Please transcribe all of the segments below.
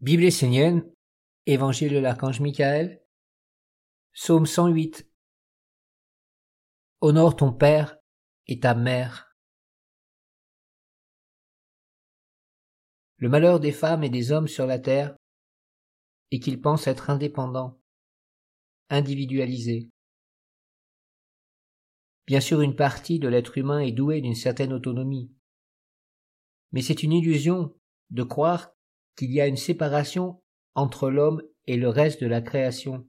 Bible essénienne, Évangile de l'archange Michael, Psaume 108. Honore ton père et ta mère. Le malheur des femmes et des hommes sur la terre est qu'ils pensent être indépendants, individualisés. Bien sûr, une partie de l'être humain est douée d'une certaine autonomie. Mais c'est une illusion de croire qu'il y a une séparation entre l'homme et le reste de la création.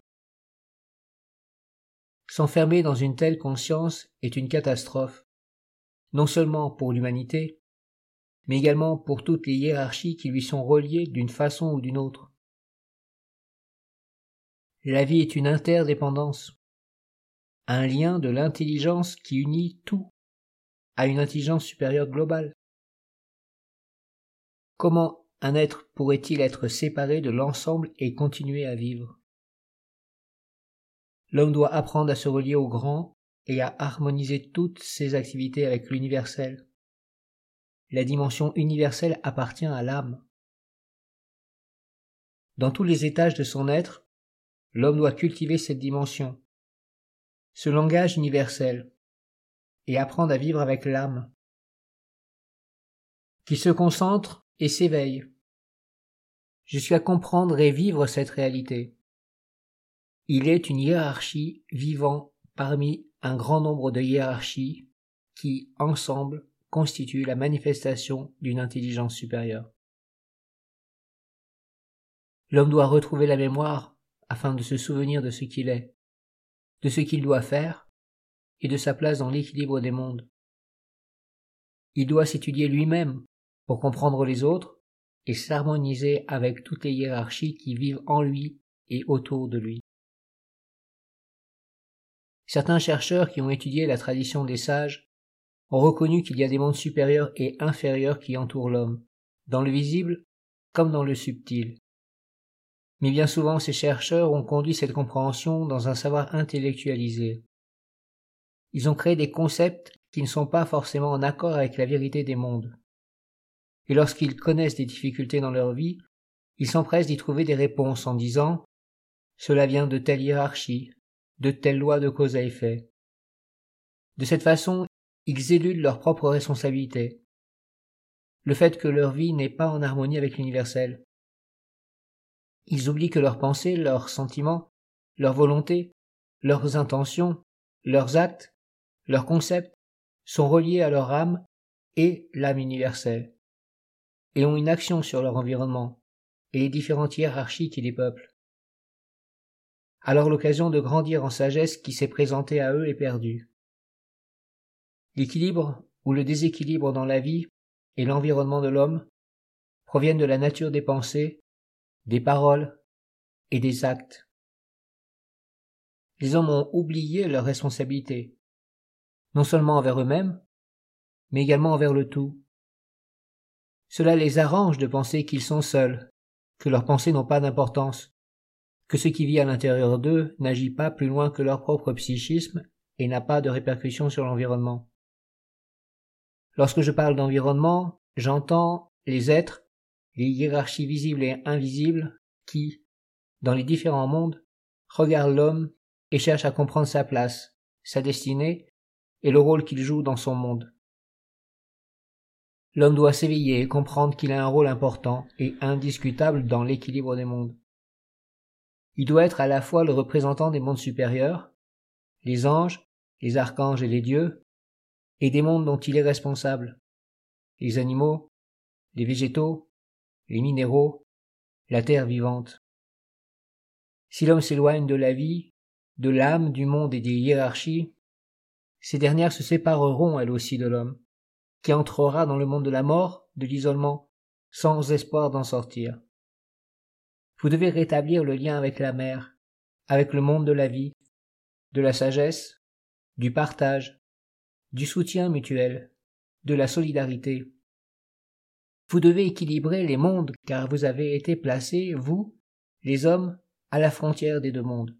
S'enfermer dans une telle conscience est une catastrophe, non seulement pour l'humanité, mais également pour toutes les hiérarchies qui lui sont reliées d'une façon ou d'une autre. La vie est une interdépendance, un lien de l'intelligence qui unit tout à une intelligence supérieure globale. Comment un être pourrait-il être séparé de l'ensemble et continuer à vivre? L'homme doit apprendre à se relier au grand et à harmoniser toutes ses activités avec l'universel. La dimension universelle appartient à l'âme. Dans tous les étages de son être, l'homme doit cultiver cette dimension, ce langage universel, et apprendre à vivre avec l'âme, qui se concentre et s'éveille, jusqu'à comprendre et vivre cette réalité. Il est une hiérarchie vivant parmi un grand nombre de hiérarchies qui, ensemble, constituent la manifestation d'une intelligence supérieure. L'homme doit retrouver la mémoire afin de se souvenir de ce qu'il est, de ce qu'il doit faire et de sa place dans l'équilibre des mondes. Il doit s'étudier lui-même pour comprendre les autres et s'harmoniser avec toutes les hiérarchies qui vivent en lui et autour de lui. Certains chercheurs qui ont étudié la tradition des sages ont reconnu qu'il y a des mondes supérieurs et inférieurs qui entourent l'homme, dans le visible comme dans le subtil. Mais bien souvent ces chercheurs ont conduit cette compréhension dans un savoir intellectualisé. Ils ont créé des concepts qui ne sont pas forcément en accord avec la vérité des mondes et lorsqu'ils connaissent des difficultés dans leur vie, ils s'empressent d'y trouver des réponses en disant Cela vient de telle hiérarchie, de telle loi de cause à effet. De cette façon, ils éludent leur propre responsabilité, le fait que leur vie n'est pas en harmonie avec l'universel. Ils oublient que leurs pensées, leurs sentiments, leurs volontés, leurs intentions, leurs actes, leurs concepts sont reliés à leur âme et l'âme universelle et ont une action sur leur environnement et les différentes hiérarchies qui les peuplent. Alors l'occasion de grandir en sagesse qui s'est présentée à eux est perdue. L'équilibre ou le déséquilibre dans la vie et l'environnement de l'homme proviennent de la nature des pensées, des paroles et des actes. Les hommes ont oublié leurs responsabilités, non seulement envers eux-mêmes, mais également envers le tout. Cela les arrange de penser qu'ils sont seuls, que leurs pensées n'ont pas d'importance, que ce qui vit à l'intérieur d'eux n'agit pas plus loin que leur propre psychisme et n'a pas de répercussions sur l'environnement. Lorsque je parle d'environnement, j'entends les êtres, les hiérarchies visibles et invisibles qui, dans les différents mondes, regardent l'homme et cherchent à comprendre sa place, sa destinée et le rôle qu'il joue dans son monde. L'homme doit s'éveiller et comprendre qu'il a un rôle important et indiscutable dans l'équilibre des mondes. Il doit être à la fois le représentant des mondes supérieurs, les anges, les archanges et les dieux, et des mondes dont il est responsable, les animaux, les végétaux, les minéraux, la terre vivante. Si l'homme s'éloigne de la vie, de l'âme, du monde et des hiérarchies, ces dernières se sépareront elles aussi de l'homme qui entrera dans le monde de la mort, de l'isolement, sans espoir d'en sortir. Vous devez rétablir le lien avec la mère, avec le monde de la vie, de la sagesse, du partage, du soutien mutuel, de la solidarité. Vous devez équilibrer les mondes car vous avez été placés, vous, les hommes, à la frontière des deux mondes.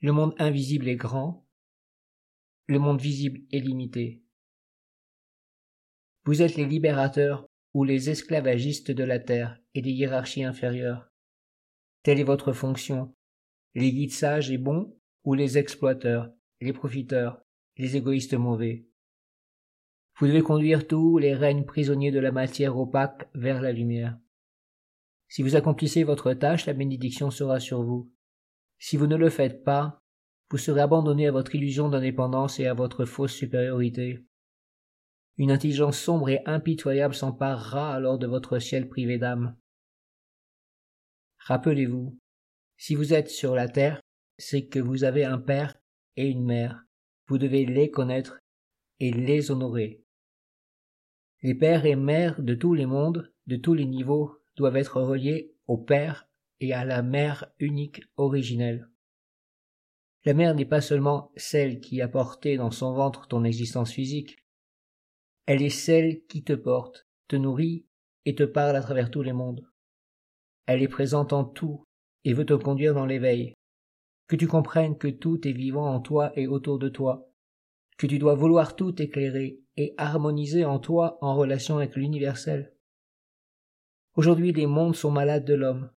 Le monde invisible est grand, le monde visible est limité. Vous êtes les libérateurs ou les esclavagistes de la terre et des hiérarchies inférieures. Telle est votre fonction. Les guides sages et bons ou les exploiteurs, les profiteurs, les égoïstes mauvais. Vous devez conduire tous les règnes prisonniers de la matière opaque vers la lumière. Si vous accomplissez votre tâche, la bénédiction sera sur vous. Si vous ne le faites pas, vous serez abandonné à votre illusion d'indépendance et à votre fausse supériorité. Une intelligence sombre et impitoyable s'emparera alors de votre ciel privé d'âme. Rappelez-vous, si vous êtes sur la terre, c'est que vous avez un père et une mère. Vous devez les connaître et les honorer. Les pères et mères de tous les mondes, de tous les niveaux, doivent être reliés au Père et à la Mère unique originelle. La mère n'est pas seulement celle qui a porté dans son ventre ton existence physique, elle est celle qui te porte, te nourrit et te parle à travers tous les mondes. Elle est présente en tout et veut te conduire dans l'éveil. Que tu comprennes que tout est vivant en toi et autour de toi, que tu dois vouloir tout éclairer et harmoniser en toi en relation avec l'universel. Aujourd'hui les mondes sont malades de l'homme.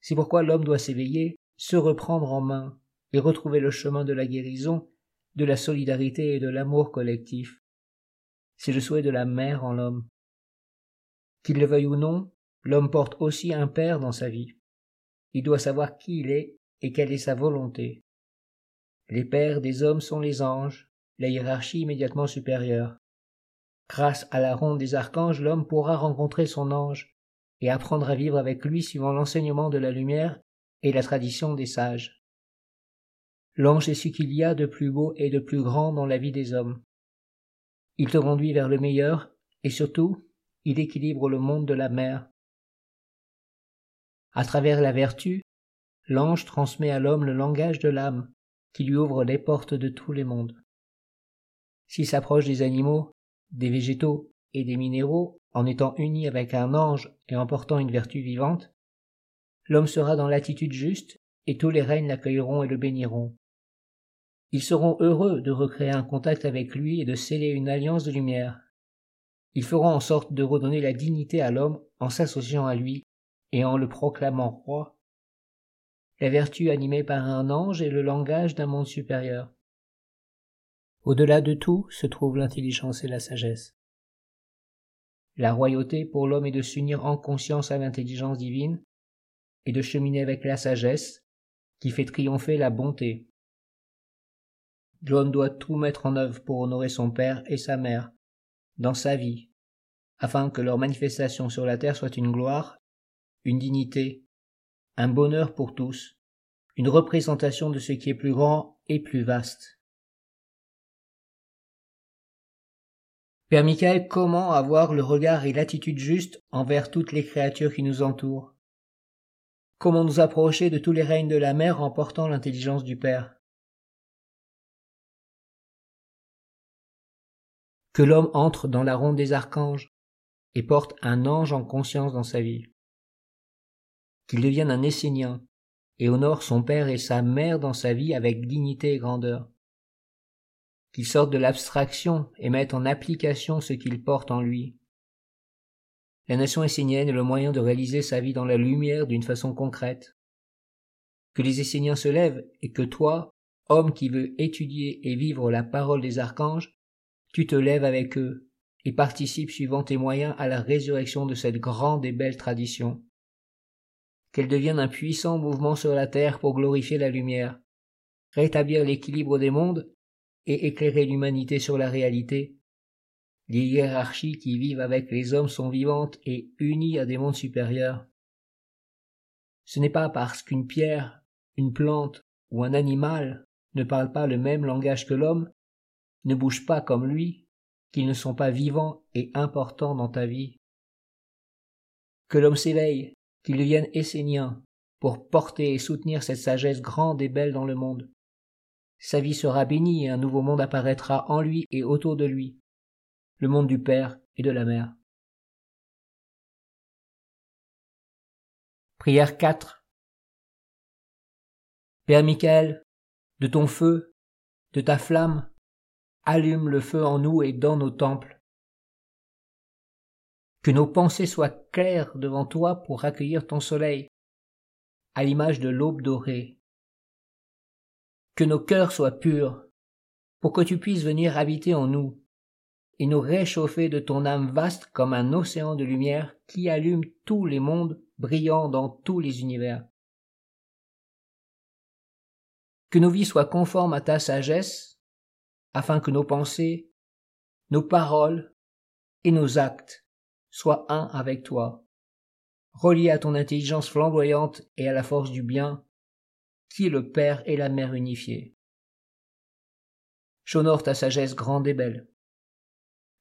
C'est pourquoi l'homme doit s'éveiller, se reprendre en main, et retrouver le chemin de la guérison, de la solidarité et de l'amour collectif. C'est le souhait de la mère en l'homme. Qu'il le veuille ou non, l'homme porte aussi un père dans sa vie. Il doit savoir qui il est et quelle est sa volonté. Les pères des hommes sont les anges, la hiérarchie immédiatement supérieure. Grâce à la ronde des archanges, l'homme pourra rencontrer son ange et apprendre à vivre avec lui suivant l'enseignement de la lumière et la tradition des sages. L'ange est ce qu'il y a de plus beau et de plus grand dans la vie des hommes. Il te conduit vers le meilleur, et surtout, il équilibre le monde de la mer. À travers la vertu, l'ange transmet à l'homme le langage de l'âme, qui lui ouvre les portes de tous les mondes. S'il s'approche des animaux, des végétaux et des minéraux en étant uni avec un ange et en portant une vertu vivante, l'homme sera dans l'attitude juste et tous les règnes l'accueilleront et le béniront. Ils seront heureux de recréer un contact avec lui et de sceller une alliance de lumière. Ils feront en sorte de redonner la dignité à l'homme en s'associant à lui et en le proclamant roi. La vertu animée par un ange est le langage d'un monde supérieur. Au-delà de tout se trouve l'intelligence et la sagesse. La royauté pour l'homme est de s'unir en conscience à l'intelligence divine et de cheminer avec la sagesse qui fait triompher la bonté. L'homme doit tout mettre en œuvre pour honorer son père et sa mère dans sa vie, afin que leur manifestation sur la terre soit une gloire, une dignité, un bonheur pour tous, une représentation de ce qui est plus grand et plus vaste. Père Michael, comment avoir le regard et l'attitude juste envers toutes les créatures qui nous entourent? Comment nous approcher de tous les règnes de la mer en portant l'intelligence du Père? Que l'homme entre dans la ronde des archanges et porte un ange en conscience dans sa vie, qu'il devienne un essénien et honore son père et sa mère dans sa vie avec dignité et grandeur, qu'il sorte de l'abstraction et mette en application ce qu'il porte en lui. La nation essénienne est le moyen de réaliser sa vie dans la lumière d'une façon concrète. Que les Esséniens se lèvent et que toi, homme qui veut étudier et vivre la parole des archanges, tu te lèves avec eux et participes suivant tes moyens à la résurrection de cette grande et belle tradition. Qu'elle devienne un puissant mouvement sur la terre pour glorifier la lumière, rétablir l'équilibre des mondes et éclairer l'humanité sur la réalité. Les hiérarchies qui vivent avec les hommes sont vivantes et unies à des mondes supérieurs. Ce n'est pas parce qu'une pierre, une plante ou un animal ne parle pas le même langage que l'homme ne bouge pas comme lui, qu'ils ne sont pas vivants et importants dans ta vie. Que l'homme s'éveille, qu'il devienne essénien, pour porter et soutenir cette sagesse grande et belle dans le monde. Sa vie sera bénie et un nouveau monde apparaîtra en lui et autour de lui, le monde du Père et de la Mère. Prière 4 Père Michael, de ton feu, de ta flamme, allume le feu en nous et dans nos temples. Que nos pensées soient claires devant toi pour accueillir ton soleil. à l'image de l'aube dorée. Que nos cœurs soient purs, pour que tu puisses venir habiter en nous, et nous réchauffer de ton âme vaste comme un océan de lumière qui allume tous les mondes brillant dans tous les univers. Que nos vies soient conformes à ta sagesse, afin que nos pensées, nos paroles et nos actes soient un avec toi, reliés à ton intelligence flamboyante et à la force du bien, qui est le Père et la Mère unifiés. J'honore ta sagesse grande et belle.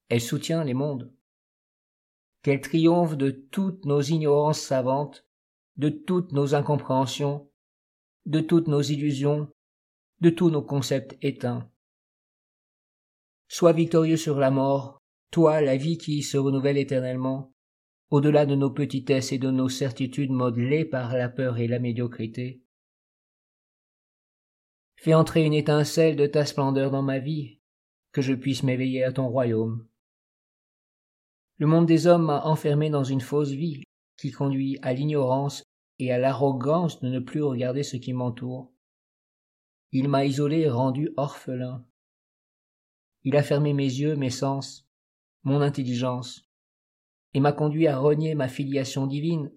Elle soutient les mondes. Qu'elle triomphe de toutes nos ignorances savantes, de toutes nos incompréhensions, de toutes nos illusions, de tous nos concepts éteints. Sois victorieux sur la mort, toi la vie qui se renouvelle éternellement, au-delà de nos petitesses et de nos certitudes modelées par la peur et la médiocrité. Fais entrer une étincelle de ta splendeur dans ma vie, que je puisse m'éveiller à ton royaume. Le monde des hommes m'a enfermé dans une fausse vie qui conduit à l'ignorance et à l'arrogance de ne plus regarder ce qui m'entoure. Il m'a isolé et rendu orphelin. Il a fermé mes yeux, mes sens, mon intelligence, et m'a conduit à renier ma filiation divine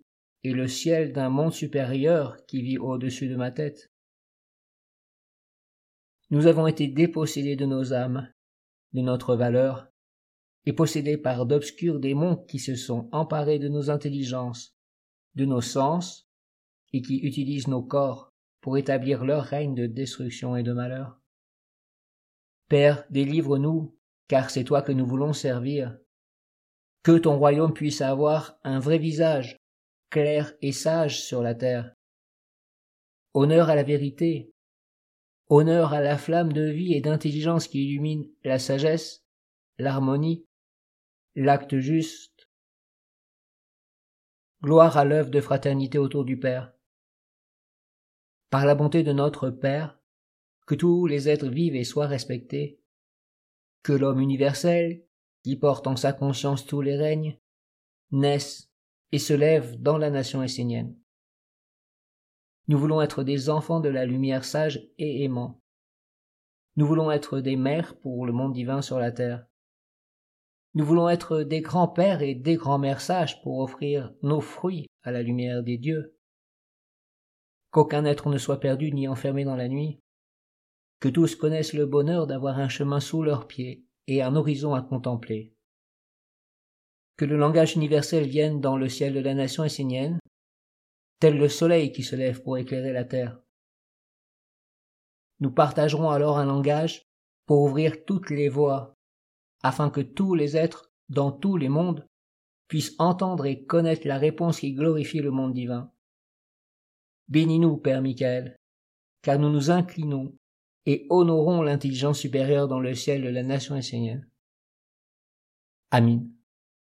et le ciel d'un monde supérieur qui vit au-dessus de ma tête. Nous avons été dépossédés de nos âmes, de notre valeur, et possédés par d'obscurs démons qui se sont emparés de nos intelligences, de nos sens, et qui utilisent nos corps pour établir leur règne de destruction et de malheur. Père, délivre-nous, car c'est toi que nous voulons servir. Que ton royaume puisse avoir un vrai visage, clair et sage sur la terre. Honneur à la vérité, honneur à la flamme de vie et d'intelligence qui illumine la sagesse, l'harmonie, l'acte juste. Gloire à l'œuvre de fraternité autour du Père par la bonté de notre Père, que tous les êtres vivent et soient respectés, que l'homme universel, qui porte en sa conscience tous les règnes, naisse et se lève dans la nation essénienne. Nous voulons être des enfants de la lumière sage et aimant. Nous voulons être des mères pour le monde divin sur la terre. Nous voulons être des grands-pères et des grands-mères sages pour offrir nos fruits à la lumière des dieux qu'aucun être ne soit perdu ni enfermé dans la nuit, que tous connaissent le bonheur d'avoir un chemin sous leurs pieds et un horizon à contempler. Que le langage universel vienne dans le ciel de la nation essénienne, tel le soleil qui se lève pour éclairer la terre. Nous partagerons alors un langage pour ouvrir toutes les voies, afin que tous les êtres, dans tous les mondes, puissent entendre et connaître la réponse qui glorifie le monde divin. Bénis-nous, Père Michael, car nous nous inclinons et honorons l'intelligence supérieure dans le ciel de la nation essénienne. Amin.